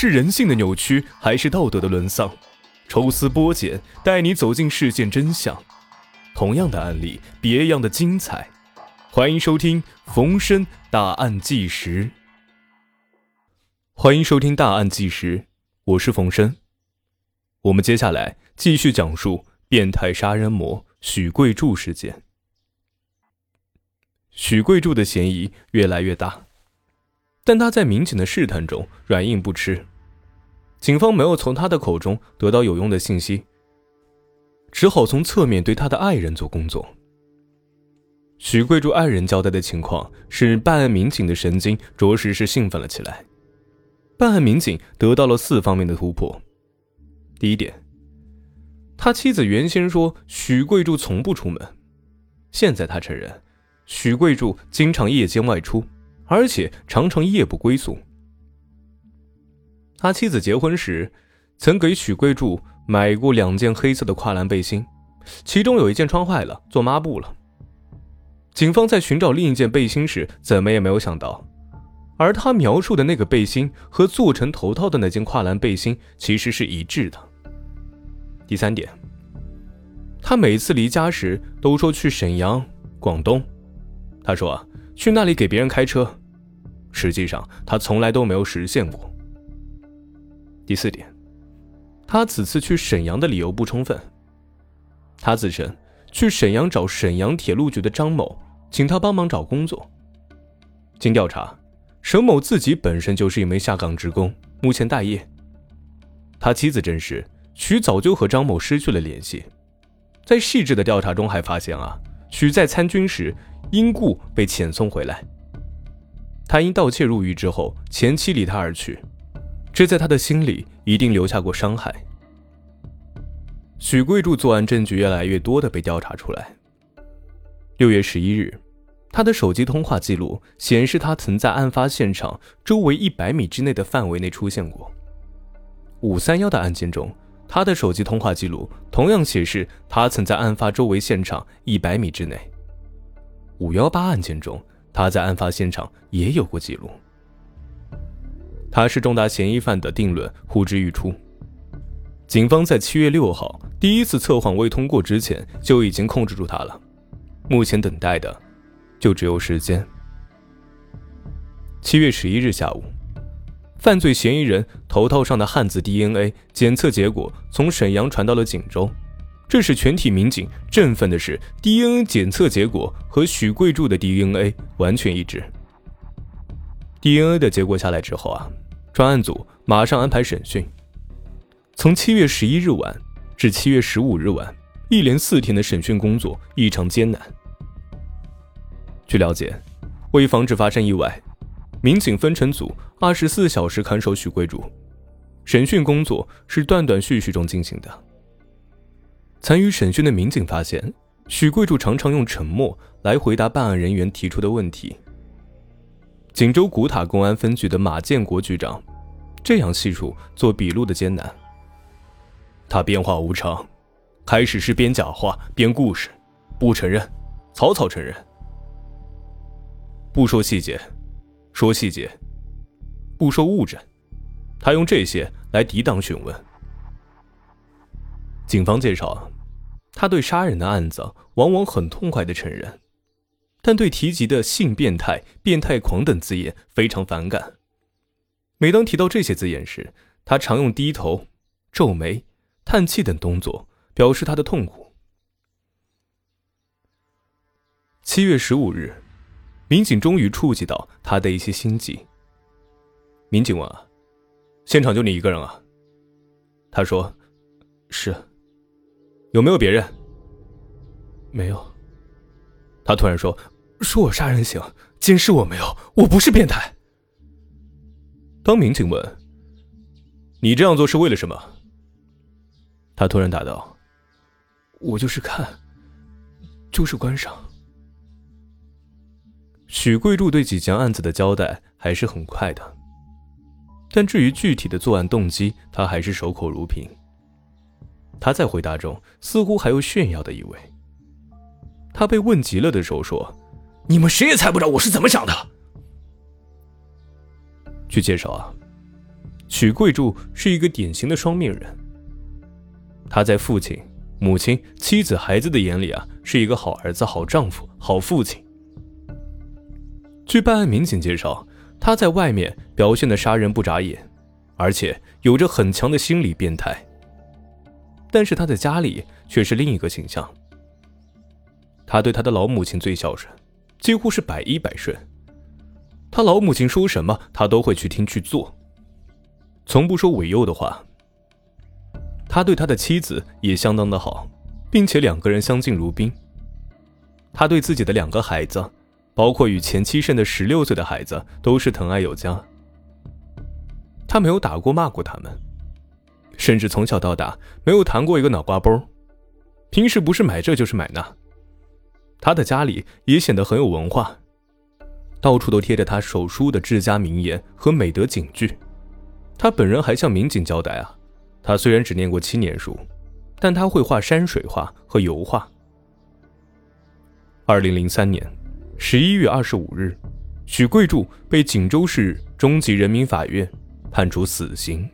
是人性的扭曲，还是道德的沦丧？抽丝剥茧，带你走进事件真相。同样的案例，别样的精彩。欢迎收听《逢申大案纪实》。欢迎收听《大案纪实》，我是冯申。我们接下来继续讲述变态杀人魔许贵柱事件。许贵柱的嫌疑越来越大。但他在民警的试探中软硬不吃，警方没有从他的口中得到有用的信息，只好从侧面对他的爱人做工作。许贵柱爱人交代的情况使办案民警的神经着实是兴奋了起来。办案民警得到了四方面的突破。第一点，他妻子原先说许贵柱从不出门，现在他承认，许贵柱经常夜间外出。而且常常夜不归宿。他妻子结婚时，曾给许贵柱买过两件黑色的跨栏背心，其中有一件穿坏了，做抹布了。警方在寻找另一件背心时，怎么也没有想到，而他描述的那个背心和做成头套的那件跨栏背心其实是一致的。第三点，他每次离家时都说去沈阳、广东，他说啊。去那里给别人开车，实际上他从来都没有实现过。第四点，他此次去沈阳的理由不充分。他自称去沈阳找沈阳铁路局的张某，请他帮忙找工作。经调查，沈某自己本身就是一名下岗职工，目前待业。他妻子证实，许早就和张某失去了联系。在细致的调查中，还发现啊，许在参军时。因故被遣送回来。他因盗窃入狱之后，前妻离他而去，这在他的心里一定留下过伤害。许贵柱作案证据越来越多的被调查出来。六月十一日，他的手机通话记录显示，他曾在案发现场周围一百米之内的范围内出现过。五三幺的案件中，他的手机通话记录同样显示，他曾在案发周围现场一百米之内。五幺八案件中，他在案发现场也有过记录。他是重大嫌疑犯的定论呼之欲出。警方在七月六号第一次测谎未通过之前就已经控制住他了，目前等待的就只有时间。七月十一日下午，犯罪嫌疑人头套上的汉字 DNA 检测结果从沈阳传到了锦州。这使全体民警振奋的是，DNA 检测结果和许贵柱的 DNA 完全一致。DNA 的结果下来之后啊，专案组马上安排审讯。从七月十一日晚至七月十五日晚，一连四天的审讯工作异常艰难。据了解，为防止发生意外，民警分成组，二十四小时看守许贵柱，审讯工作是断断续续中进行的。参与审讯的民警发现，许贵柱常常用沉默来回答办案人员提出的问题。锦州古塔公安分局的马建国局长这样细数做笔录的艰难：他变化无常，开始是编假话、编故事，不承认，草草承认，不说细节，说细节，不说物证，他用这些来抵挡询问。警方介绍，他对杀人的案子往往很痛快的承认，但对提及的性变态、变态狂等字眼非常反感。每当提到这些字眼时，他常用低头、皱眉、叹气等动作表示他的痛苦。七月十五日，民警终于触及到他的一些心迹。民警问：“啊现场就你一个人啊？”他说：“是。”有没有别人？没有。他突然说：“说我杀人行，监视我没有？我不是变态。”当民警问：“你这样做是为了什么？”他突然答道：“我就是看，就是观赏。”许贵柱对几件案子的交代还是很快的，但至于具体的作案动机，他还是守口如瓶。他在回答中似乎还有炫耀的意味。他被问急了的时候说：“你们谁也猜不着我是怎么想的。”据介绍啊，许贵柱是一个典型的双面人。他在父亲、母亲、妻子、孩子的眼里啊，是一个好儿子、好丈夫、好父亲。据办案民警介绍，他在外面表现的杀人不眨眼，而且有着很强的心理变态。但是他在家里却是另一个形象。他对他的老母亲最孝顺，几乎是百依百顺。他老母亲说什么，他都会去听去做，从不说违诱的话。他对他的妻子也相当的好，并且两个人相敬如宾。他对自己的两个孩子，包括与前妻生的十六岁的孩子，都是疼爱有加。他没有打过骂过他们，甚至从小到大没有谈过一个脑瓜包。平时不是买这就是买那。他的家里也显得很有文化，到处都贴着他手书的治家名言和美德警句。他本人还向民警交代啊。他虽然只念过七年书，但他会画山水画和油画。二零零三年十一月二十五日，许贵柱被锦州市中级人民法院判处死刑。